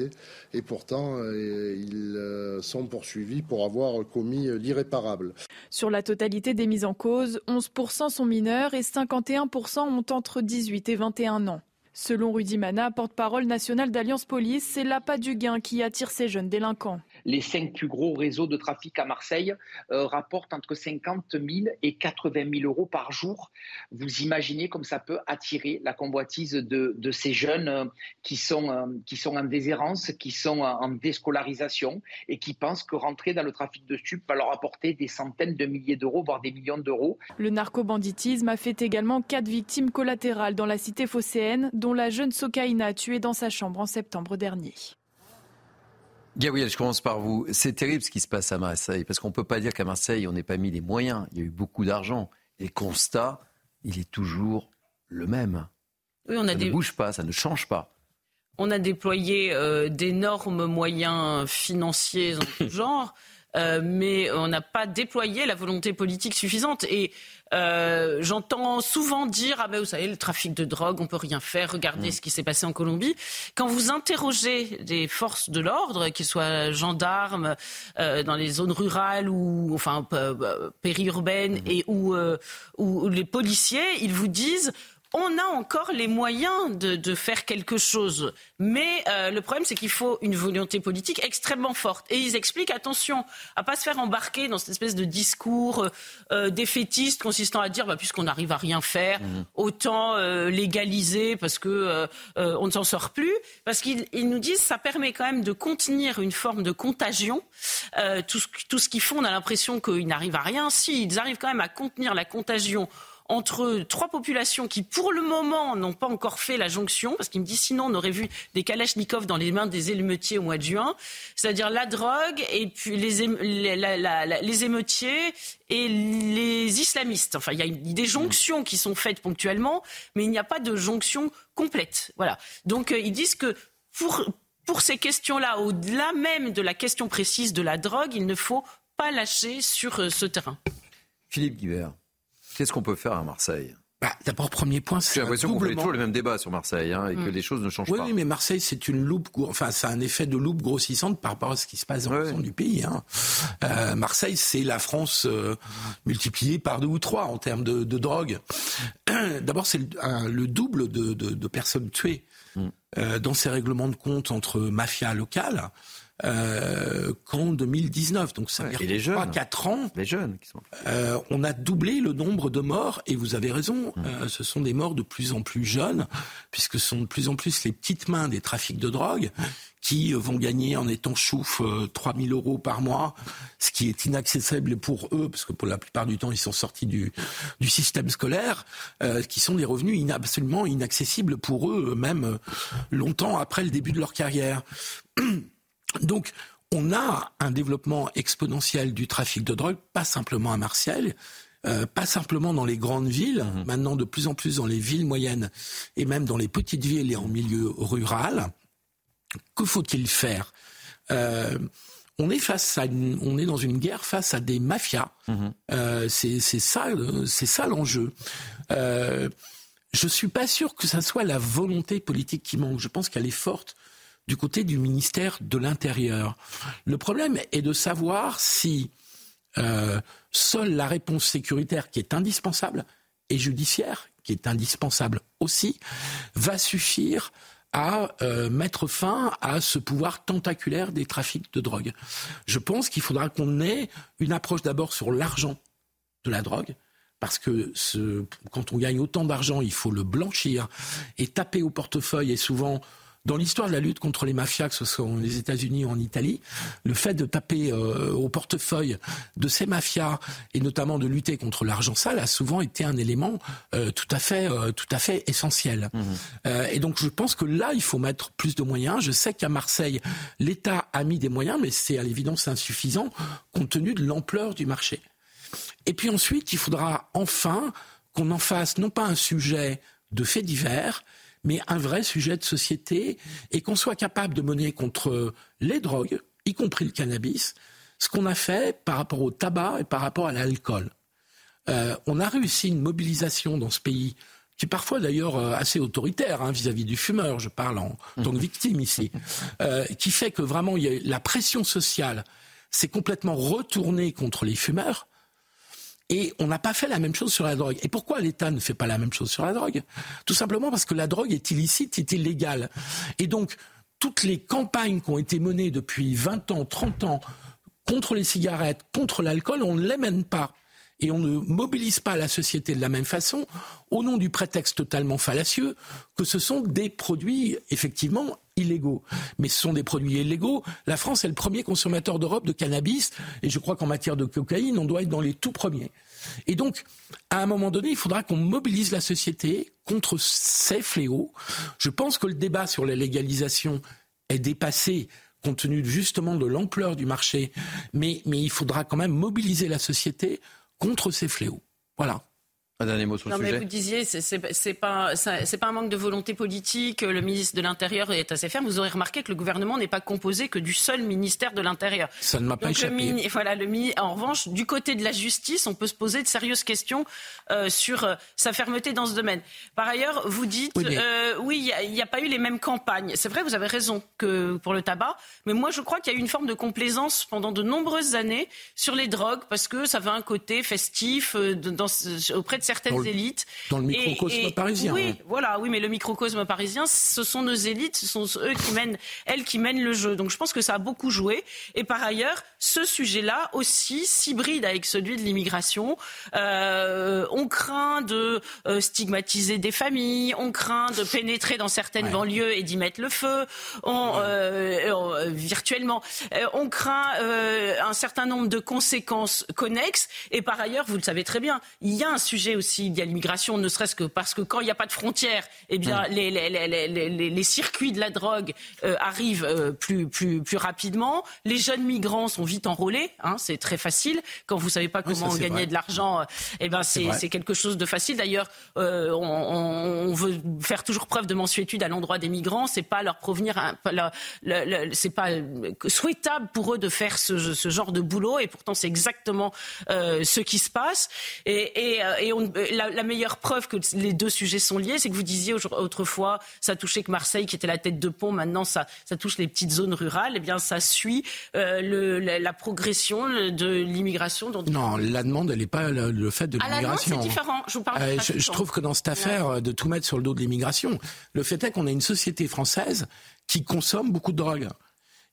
et pourtant euh, ils euh, sont poursuivis pour avoir commis l'irréparable. Sur la totalité des mises en cause, 11% sont mineurs et 51% ont entre 18 et 21 ans. Selon Rudy Mana, porte-parole national d'Alliance Police, c'est l'appât du gain qui attire ces jeunes délinquants. Les cinq plus gros réseaux de trafic à Marseille euh, rapportent entre 50 000 et 80 000 euros par jour. Vous imaginez comme ça peut attirer la convoitise de, ces jeunes euh, qui, sont, euh, qui sont en déshérence, qui sont en déscolarisation et qui pensent que rentrer dans le trafic de stupes va leur apporter des centaines de milliers d'euros, voire des millions d'euros. Le narcobanditisme a fait également quatre victimes collatérales dans la cité phocéenne dont la jeune Sokaina tuée dans sa chambre en septembre dernier. Gabriel, je commence par vous. C'est terrible ce qui se passe à Marseille, parce qu'on ne peut pas dire qu'à Marseille, on n'ait pas mis les moyens. Il y a eu beaucoup d'argent. Et constat, il est toujours le même. Oui, on a ça ne bouge pas, ça ne change pas. On a déployé euh, d'énormes moyens financiers en tout [LAUGHS] genre. Euh, mais on n'a pas déployé la volonté politique suffisante. Et euh, j'entends souvent dire ah ben vous savez le trafic de drogue, on peut rien faire. Regardez mm. ce qui s'est passé en Colombie. Quand vous interrogez des forces de l'ordre, qu'ils soient gendarmes euh, dans les zones rurales ou enfin périurbaines mm. et ou, ou les policiers, ils vous disent on a encore les moyens de, faire quelque chose. Mais euh, le problème, c'est qu'il faut une volonté politique extrêmement forte. Et ils expliquent, attention, à pas se faire embarquer dans cette espèce de discours euh, défaitiste consistant à dire, bah, puisqu'on n'arrive à rien faire, mmh. autant euh, légaliser parce que on ne s'en sort plus. Parce qu'ils nous disent, ça permet quand même de contenir une forme de contagion. tout, tout ce qu'ils font, on a l'impression qu'ils n'arrivent à rien. Si, ils arrivent quand même à contenir la contagion entre trois populations qui, pour le moment, n'ont pas encore fait la jonction, parce qu'il me dit sinon on aurait vu des kalachnikovs dans les mains des émeutiers au mois de juin, c'est-à-dire la drogue et puis les, les émeutiers et les islamistes. Enfin, il y a des jonctions qui sont faites ponctuellement, mais il n'y a pas de jonction complète. Voilà. Donc, euh, ils disent que pour, pour ces questions-là, au-delà même de la question précise de la drogue, il ne faut pas lâcher sur euh, ce terrain. Philippe Guibert. Qu'est-ce qu'on peut faire à Marseille? Bah, D'abord, premier point, c'est. J'ai l'impression qu'on fait toujours le même débat sur Marseille hein, et que hmm. les choses ne changent pas. Oui, mais Marseille, c'est une loupe, enfin, c'est un effet de loupe grossissante par rapport à ce qui se passe dans le du pays. Hein. Euh, Marseille, c'est la France euh, multipliée par deux ou trois en termes de, drogue. [CLEARS THROAT] D'abord, c'est le, double de, personnes tuées hmm. euh, dans ces règlements de compte entre mafias locales euh, qu'en 2019. Donc ça fait 3-4 ans. Les jeunes qui sont. Euh, on a doublé le nombre de morts et vous avez raison, mmh. euh, ce sont des morts de plus en plus jeunes, puisque ce sont de plus en plus les petites mains des trafics de drogue qui vont gagner en étant chouf 3 000 euros par mois, ce qui est inaccessible pour eux, parce que pour la plupart du temps, ils sont sortis du, du système scolaire, qui sont des revenus absolument inaccessibles pour eux, même longtemps après le début de leur carrière. Donc, on a un développement exponentiel du trafic de drogue, pas simplement à Marseille, euh, pas simplement dans les grandes villes, mhm. maintenant de plus en plus dans les villes moyennes et même dans les petites villes et en milieu rural. Que faut-il faire? Euh, on est face à on est dans une guerre face à des mafias. Mhm. Euh, c'est ça, c'est ça l'enjeu. Je suis pas sûr que ça soit la volonté politique qui manque. Je pense qu'elle est forte du côté du ministère de l'Intérieur. Le problème est de savoir si euh, seule la réponse sécuritaire qui est indispensable et judiciaire qui est indispensable aussi va suffire à euh, mettre fin à ce pouvoir tentaculaire des trafics de drogue. Je pense qu'il faudra qu'on ait une approche d'abord sur l'argent de la drogue, parce que quand on gagne autant d'argent, il faut le blanchir et taper au portefeuille et souvent dans l'histoire de la lutte contre les mafias, que ce soit aux États-Unis ou en Italie, le fait de taper euh, au portefeuille de ces mafias et notamment de lutter contre l'argent sale a souvent été un élément euh, tout à fait, euh, tout à fait essentiel. Mmh. et donc je pense que là, il faut mettre plus de moyens. Je sais qu'à Marseille, l'État a mis des moyens, mais c'est à l'évidence insuffisant compte tenu de l'ampleur du marché. Et puis ensuite, il faudra enfin qu'on en fasse non pas un sujet de faits divers, mais un vrai sujet de société et qu'on soit capable de mener contre les drogues, y compris le cannabis, ce qu'on a fait par rapport au tabac et par rapport à l'alcool. Euh, on a réussi une mobilisation dans ce pays qui est parfois d'ailleurs euh, assez autoritaire hein, vis-à-vis du fumeur, je parle en tant que victime ici, [LAUGHS] euh, qui fait que vraiment il y a, la pression sociale s'est complètement retournée contre les fumeurs. Et on n'a pas fait la même chose sur la drogue. Et pourquoi l'État ne fait pas la même chose sur la drogue? Tout simplement parce que la drogue est illicite, est illégale. Et donc, toutes les campagnes qui ont été menées depuis 20 ans, 30 ans contre les cigarettes, contre l'alcool, on ne les mène pas et on ne mobilise pas la société de la même façon au nom du prétexte totalement fallacieux que ce sont des produits effectivement illégaux. Mais ce sont des produits illégaux. La France est le premier consommateur d'Europe de cannabis et je crois qu'en matière de cocaïne, on doit être dans les tout premiers. Et donc, à un moment donné, il faudra qu'on mobilise la société contre ces fléaux. Je pense que le débat sur la légalisation est dépassé compte tenu justement de l'ampleur du marché, mais, mais il faudra quand même mobiliser la société contre ces fléaux. Voilà. Un dernier mot sur le non, Mais vous disiez, c'est pas, c'est pas un manque de volonté politique. Le ministre de l'Intérieur est assez ferme. Vous aurez remarqué que le gouvernement n'est pas composé que du seul ministère de l'Intérieur. Ça ne m'a pas échappé. Le, voilà, le, en revanche, du côté de la justice, on peut se poser de sérieuses questions euh, sur euh, sa fermeté dans ce domaine. Par ailleurs, vous dites, oui, euh, il n'y a, a, pas eu les mêmes campagnes. C'est vrai, vous avez raison que pour le tabac, mais moi, je crois qu'il y a eu une forme de complaisance pendant de nombreuses années sur les drogues parce que ça avait un côté festif euh, dans, auprès de certaines élites. Dans le microcosme parisien. Oui, voilà, oui, mais le microcosme parisien, ce sont nos élites, ce sont eux qui mènent, elles qui mènent le jeu. Donc je pense que ça a beaucoup joué. Et par ailleurs, ce sujet-là aussi s'hybride avec celui de l'immigration. Euh, on craint de euh, stigmatiser des familles, on craint de pénétrer dans certaines banlieues et d'y mettre le feu, on, euh, virtuellement. on craint un certain nombre de conséquences connexes. Et par ailleurs, vous le savez très bien, il y a un sujet aussi il y a l'immigration, ne serait-ce que parce que quand il n'y a pas de frontières, eh bien, les, les, les, les, circuits de la drogue euh, arrivent euh, plus, plus, plus rapidement. Les jeunes migrants sont vite enrôlés, hein, c'est très facile. Quand vous ne savez pas comment gagner de l'argent, euh, eh ben, c'est quelque chose de facile. D'ailleurs, on, on, veut faire toujours preuve de mensuétude à l'endroit des migrants. C'est pas leur provenir, c'est pas souhaitable pour eux de faire ce, ce genre de boulot, et pourtant c'est exactement ce qui se passe. Et, et, et on, la, meilleure preuve que les deux sujets sont liés, c'est que vous disiez autrefois, ça touchait que Marseille, qui était la tête de pont, maintenant ça, ça touche les petites zones rurales. Eh bien, ça suit euh, le, la, progression de l'immigration. Non, la demande, elle n'est pas le, fait de l'immigration. c'est différent. Je, vous parle euh, je, trouve que dans cette affaire de tout mettre sur le dos de l'immigration, le fait est qu'on a une société française qui consomme beaucoup de drogue.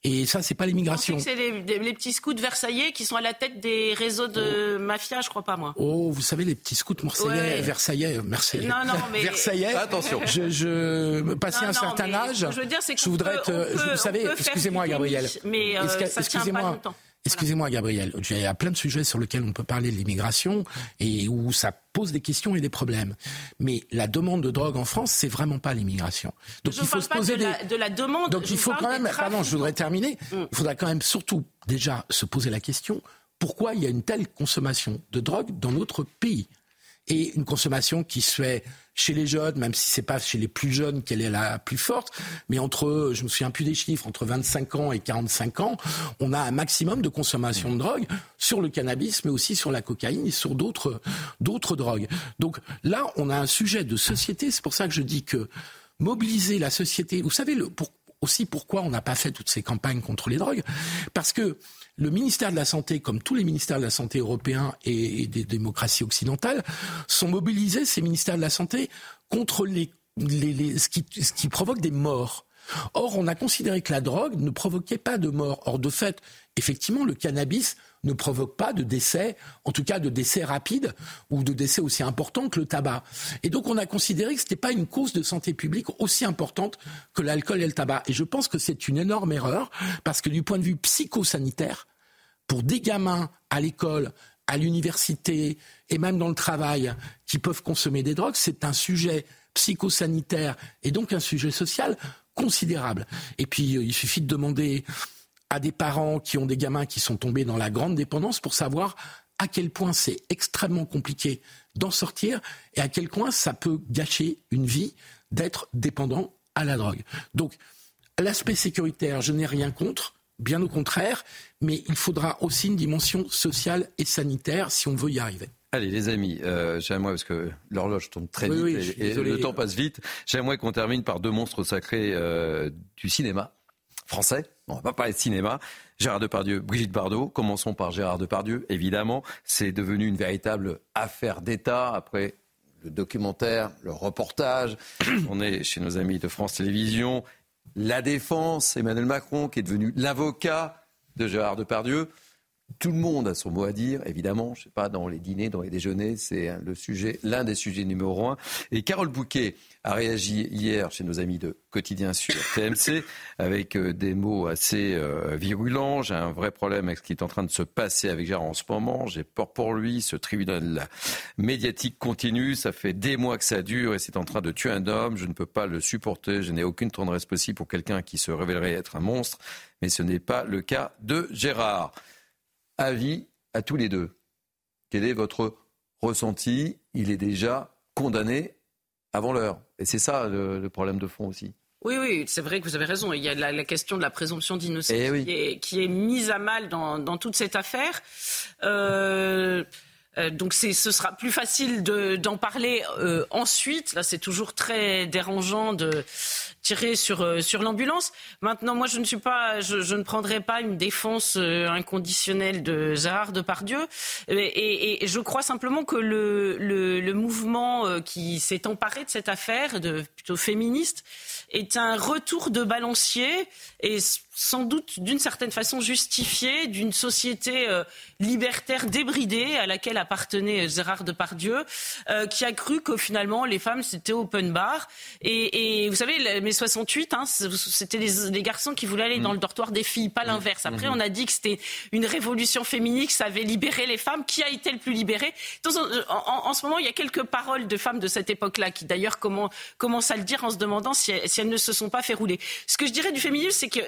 Et ça, c'est pas l'immigration. C'est les, les, petits scouts versaillais qui sont à la tête des réseaux de oh. mafia, je crois pas moi. Oh, vous savez les petits scouts marseillais, versaillais, Marseillais. Non, non, [LAUGHS] mais versaillais. Attention. Je, je passé un certain âge. Je veux dire, c'est je voudrais être. vous savez, excusez-moi, Gabriel. Mais euh, ça tient pas longtemps. Excusez-moi, Gabriel. Il y a plein de sujets sur lesquels on peut parler de l'immigration et où ça pose des questions et des problèmes. Mais la demande de drogue en France, c'est vraiment pas l'immigration. Donc il faut se poser de, la, de la demande. Donc il faut quand même. Pardon, je voudrais terminer. Mm. Il faudra quand même surtout déjà se poser la question pourquoi il y a une telle consommation de drogue dans notre pays? Et une consommation qui se fait chez les jeunes, même si c'est pas chez les plus jeunes qu'elle est la plus forte, mais entre, je me souviens plus des chiffres, entre 25 ans et 45 ans, on a un maximum de consommation de drogue sur le cannabis, mais aussi sur la cocaïne et sur d'autres, d'autres drogues. Donc là, on a un sujet de société. C'est pour ça que je dis que mobiliser la société, vous savez, le, pour, aussi pourquoi on n'a pas fait toutes ces campagnes contre les drogues? Parce que le ministère de la Santé, comme tous les ministères de la Santé européens et des démocraties occidentales, sont mobilisés, ces ministères de la Santé, contre les, ce, qui, provoque des morts. Or, on a considéré que la drogue ne provoquait pas de mort. Or, de fait, effectivement, le cannabis ne provoque pas de décès, en tout cas de décès rapides ou de décès aussi importants que le tabac. Et donc on a considéré que ce n'était pas une cause de santé publique aussi importante que l'alcool et le tabac. Et je pense que c'est une énorme erreur parce que du point de vue psychosanitaire, pour des gamins à l'école, à l'université et même dans le travail qui peuvent consommer des drogues, c'est un sujet psychosanitaire et donc un sujet social considérable. Et puis euh, il suffit de demander à des parents qui ont des gamins qui sont tombés dans la grande dépendance pour savoir à quel point c'est extrêmement compliqué d'en sortir et à quel point ça peut gâcher une vie d'être dépendant à la drogue. Donc, l'aspect sécuritaire, je n'ai rien contre, bien au contraire, mais il faudra aussi une dimension sociale et sanitaire si on veut y arriver. Allez les amis, euh, j'aimerais, parce que l'horloge tourne très vite et, le temps passe vite, j'aimerais qu'on termine par deux monstres sacrés euh, du cinéma français. On va pas parler de cinéma. Gérard Depardieu, Brigitte Bardot. Commençons par Gérard Depardieu. Évidemment, c'est devenu une véritable affaire d'État après le documentaire, le reportage. [CLEARS THROAT] On est chez nos amis de France Télévisions. La défense, Emmanuel Macron, qui est devenu l'avocat de Gérard Depardieu. Tout le monde a son mot à dire, évidemment. Je sais pas, dans les dîners, dans les déjeuners, c'est le sujet, l'un des sujets numéro un. Et Carole Bouquet a réagi hier chez nos amis de Quotidien sur TMC [LAUGHS] avec euh, des mots assez euh, virulents. J'ai un vrai problème avec ce qui est en train de se passer avec Gérard en ce moment. J'ai peur pour lui. Ce tribunal médiatique continue. Ça fait des mois que ça dure et c'est en train de tuer un homme. Je ne peux pas le supporter. Je n'ai aucune tendresse possible pour quelqu'un qui se révélerait être un monstre. Mais ce n'est pas le cas de Gérard avis à tous les deux. Quel est votre ressenti? Il est déjà condamné avant l'heure. Et c'est ça le, problème de fond aussi. Oui, oui, c'est vrai que vous avez raison. Il y a la, question de la présomption d'innocence eh qui, est mise à mal dans, toute cette affaire. Euh, euh, donc ce sera plus facile d'en parler euh, ensuite. Là, c'est toujours très dérangeant de tirer sur euh, sur l'ambulance. Maintenant, moi, je ne suis pas, je, ne prendrai pas une défense inconditionnelle de Gérard Depardieu, et, et, je crois simplement que le le, le mouvement qui s'est emparé de cette affaire, de plutôt féministe, est un retour de balancier et sans doute d'une certaine façon justifié d'une société euh, libertaire débridée à laquelle appartenait Gérard Depardieu, euh, qui a cru que finalement les femmes c'était open bar. Et, et vous savez, mai 68, hein, c'était les, garçons qui voulaient aller dans le dortoir des filles, pas l'inverse. Après, mmh. on a dit que c'était une révolution féministe, ça avait libéré les femmes. Qui a été le plus libéré? En, en, ce moment, il y a quelques paroles de femmes de cette époque-là qui d'ailleurs commencent à le dire en se demandant si, si, elles ne se sont pas fait rouler. Ce que je dirais du féminisme, c'est que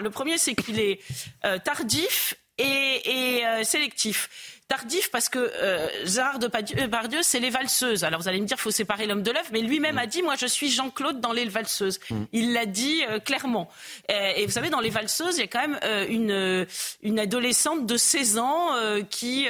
Le premier, c'est qu'il est euh, tardif et, euh, sélectif tardif parce que euh, Gérard Depardieu, c'est les valseuses. Alors vous allez me dire, faut séparer l'homme de l'œuf, mais lui-même mm. a dit, moi je suis Jean-Claude dans les valseuses. Mm. Il l'a dit euh, clairement. Euh, et, vous savez, dans les valseuses, il y a quand même euh, une, une adolescente de 16 ans qui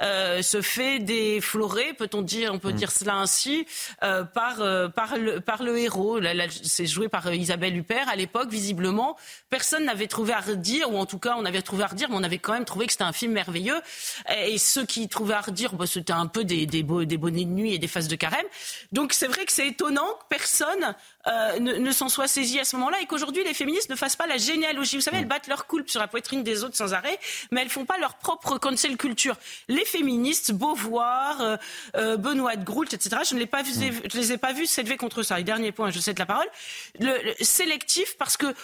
se fait déflorer, peut-on dire, on peut mm. dire cela ainsi, par, par, le, par le héros. C'est joué par Isabelle Huppert à l'époque, visiblement. Personne n'avait trouvé à redire, ou en tout cas on avait trouvé à redire, mais on avait quand même trouvé que c'était un film merveilleux. Et, et ceux qui trouvaient à redire, bah, c'était un peu des, bonnets de nuit et des phases de carême. Donc c'est vrai que c'est étonnant que personne euh, ne, s'en soit saisi à ce moment-là et qu'aujourd'hui les féministes ne fassent pas la généalogie. Vous savez, elles battent leur coulpe sur la poitrine des autres sans arrêt, mais elles font pas leur propre cancel culture. Les féministes, Beauvoir, euh, euh, Benoît de Groult, etc., je ne les, ai pas vus s'élever contre ça. Et dernier point, je cède la parole, le sélectif parce que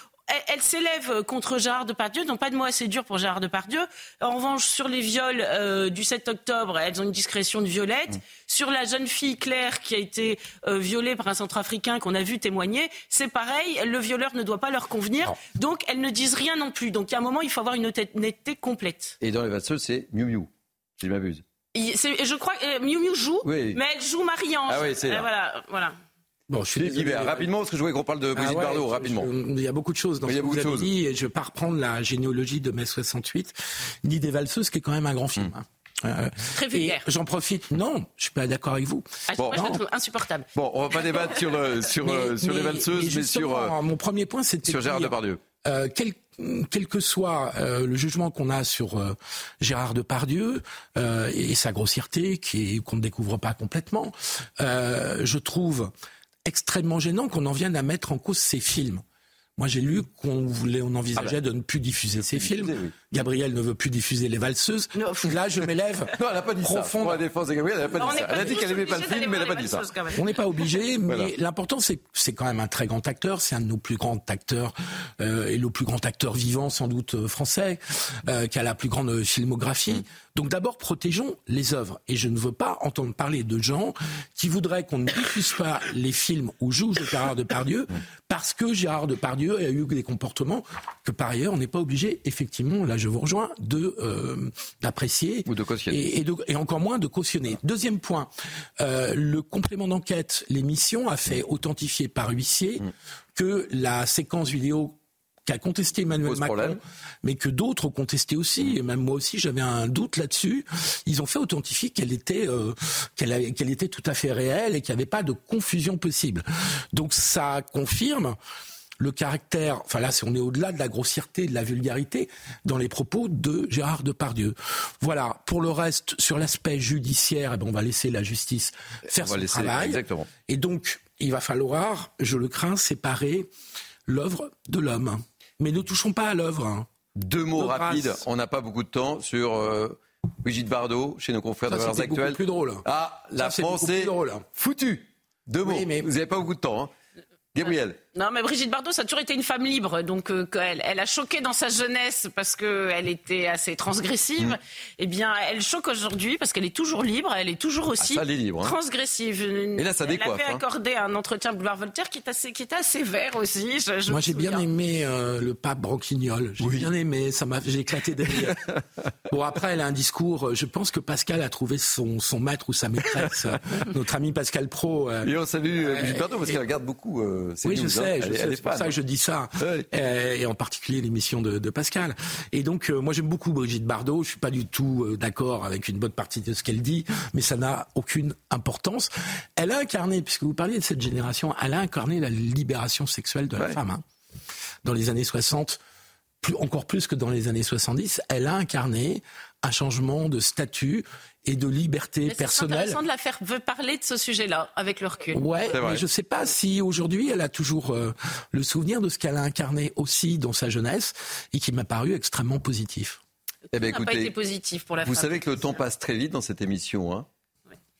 elle, s'élève contre Gérard Depardieu, donc pas de mots assez durs pour Gérard Depardieu. En revanche, sur les viols euh, du 7 octobre, elles ont une discrétion de violette. Mm. Sur la jeune fille Claire qui a été euh, violée par un centrafricain qu'on a vu témoigner, c'est pareil, le violeur ne doit pas leur convenir, donc elles ne disent rien non plus. Donc il y a un moment, il faut avoir une honnêteté complète. Et dans les valseuses, c'est Miu Miu, si je m'abuse. Je crois que euh, Miu Miu joue, mais elle joue Marie-Ange. Ah oui, c'est voilà, voilà. Bon, je suis désolé. Rapidement, parce que je voulais qu'on parle de Brigitte ah Bardot, rapidement. il y a beaucoup de choses dans ce que vous avez dit, et je ne vais pas reprendre la généalogie de mai 68, ni des valseuses, qui est quand même un grand film. Hmm. Hein. Euh, Très vulgaire. J'en profite. Non, je suis pas d'accord avec vous. Ah, Bon. moi, je le trouve insupportable. Bon, on va pas débattre sur, le- [LAUGHS] sur, euh, sur les valseuses, mais, sur, euh, mon premier point, c'était sur Gérard Depardieu. euh, quel, quel que soit euh, le jugement qu'on a sur euh, Gérard Depardieu euh, et sa grossièreté, qui est- qu'on ne découvre pas complètement, euh, je trouve extrêmement gênant qu'on en vienne à mettre en cause ses films. Moi, j'ai lu qu'on voulait, on envisageait de ne plus diffuser ses films. diffuser, oui. Gabriel ne veut plus diffuser les valseuses. Non. Là, je m'élève. [LAUGHS] Non, elle n'a pas dit ça. Profond- Pour la défense de Gabriel, elle n'a pas On dit n'est ça. Elle a dit qu'elle aimait pas le film, mais elle n'a pas dit ça. On n'est pas [LAUGHS] obligé, mais Voilà. l'important c'est c'est quand même un très grand acteur. C'est un de nos plus grands acteurs euh, et le plus grand acteur vivant sans doute euh, français, euh, qui a la plus grande filmographie. Donc d'abord protégeons les œuvres. Et je ne veux pas entendre parler de gens qui voudraient qu'on ne diffuse pas les films où joue Gérard Depardieu parce que Gérard Depardieu a eu des comportements que par ailleurs on n'est pas obligé effectivement, là je vous rejoins, de euh, d'apprécier Ou de cautionner. et, et de- et encore moins de cautionner. Deuxième point, euh, le complément d'enquête, l'émission a fait authentifier par huissier Mm. que la séquence vidéo qu'a contesté Emmanuel Macron, problème. mais que d'autres ont contesté aussi, et même moi aussi j'avais un doute là-dessus, ils ont fait authentifier qu'elle était, euh, qu'elle était tout à fait réelle et qu'il n'y avait pas de confusion possible. Donc ça confirme le caractère, enfin là, on est au-delà de la grossièreté, de la vulgarité dans les propos de Gérard Depardieu. Voilà. Pour le reste, sur l'aspect judiciaire, eh ben, on va laisser la justice faire On son laisser- travail. exactement. Et donc, il va falloir, je le crains, séparer l'œuvre de l'homme. Mais ne touchons pas à l'œuvre. hein. Deux mots rapides, on n'a pas beaucoup de temps, sur euh, Brigitte Bardot, chez nos confrères Ça, de Actuelles. plus drôle. Ah, la Ça, France est foutue. Deux mots. Oui, mais- Vous n'avez pas beaucoup de temps. Hein. Gabriel. Non, mais Brigitte Bardot, ça a toujours été une femme libre. Donc, euh, elle, elle a choqué dans sa jeunesse parce qu'elle était assez transgressive. Mm. Eh bien, elle choque aujourd'hui parce qu'elle est toujours libre. Elle est toujours aussi Ah, ça, elle est libre, hein. transgressive. Et là, ça Elle décoiffe, avait hein. accordé un entretien Boulevard Voltaire qui est assez, qui était assez vert aussi. je- je Moi, j'ai bien aimé euh, le pape Branquignol. J'ai bien aimé. Ça m'a, j'ai éclaté de rire. [LAUGHS] bon, après, elle a un discours. euh, Je pense que Pascal a trouvé son, son maître ou sa maîtresse. Notre ami Pascal Pro. euh, Et on salue euh, Brigitte Bardot parce qu'elle regarde beaucoup. euh, oui, je news, sais, je sais, c'est pour ça que je dis ça. Euh, et en particulier l'émission de, de Pascal. Et donc, euh, moi, j'aime beaucoup Brigitte Bardot. Je suis pas du tout euh, d'accord avec une bonne partie de ce qu'elle dit, mais ça n'a aucune importance. Elle a incarné, puisque vous parliez de cette génération, elle a incarné la libération sexuelle de la Ouais. femme. hein. Dans les années 60, plus, encore plus que dans les années 70, elle a incarné un changement de statut et de liberté Mais C'est personnelle. intéressant de la faire parler de ce sujet-là avec le recul. Ouais, mais je sais pas si aujourd'hui elle a toujours euh, le souvenir de ce qu'elle a incarné aussi dans sa jeunesse et qui m'a paru extrêmement positif. Eh Ça n'a pas été écoutez, positif pour la vous savez que le temps passe très vite dans cette émission. Hein.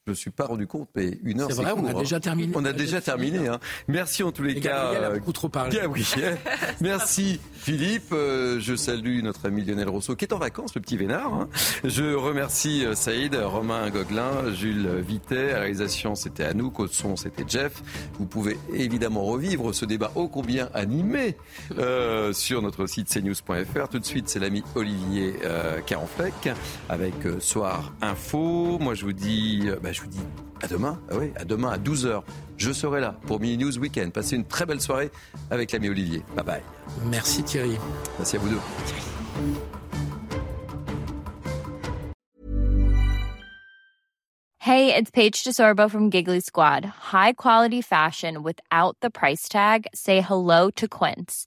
Je ne me suis pas rendu compte, mais une heure, C'est vrai, court, on a hein. déjà terminé. On a déjà terminé. Hein. Merci en tous les Et cas. Gabriel a euh, beaucoup trop parlé. Gabriel. [LAUGHS] Merci Philippe. Euh, je salue notre ami Lionel Rousseau qui est en vacances, le petit vénard. hein. Je remercie euh, Saïd, Romain Goglin, Jules. À la réalisation, c'était Anouk. Au son, c'était Jeff. Vous pouvez évidemment revivre ce débat ô combien animé euh, sur notre site cnews.fr. Tout de suite, c'est l'ami Olivier euh, Carenfleck avec euh, Soir Info. Moi, je vous dis, bah, je vous dis à demain. Ah oui, à demain à 12h. Je serai là pour Mini News Weekend. Passez une très belle soirée avec l'ami Olivier. Bye bye. Merci Thierry. Merci à vous deux. Hey, it's Paige DeSorbo from Giggly Squad. High quality fashion without the price tag. Say hello to Quince.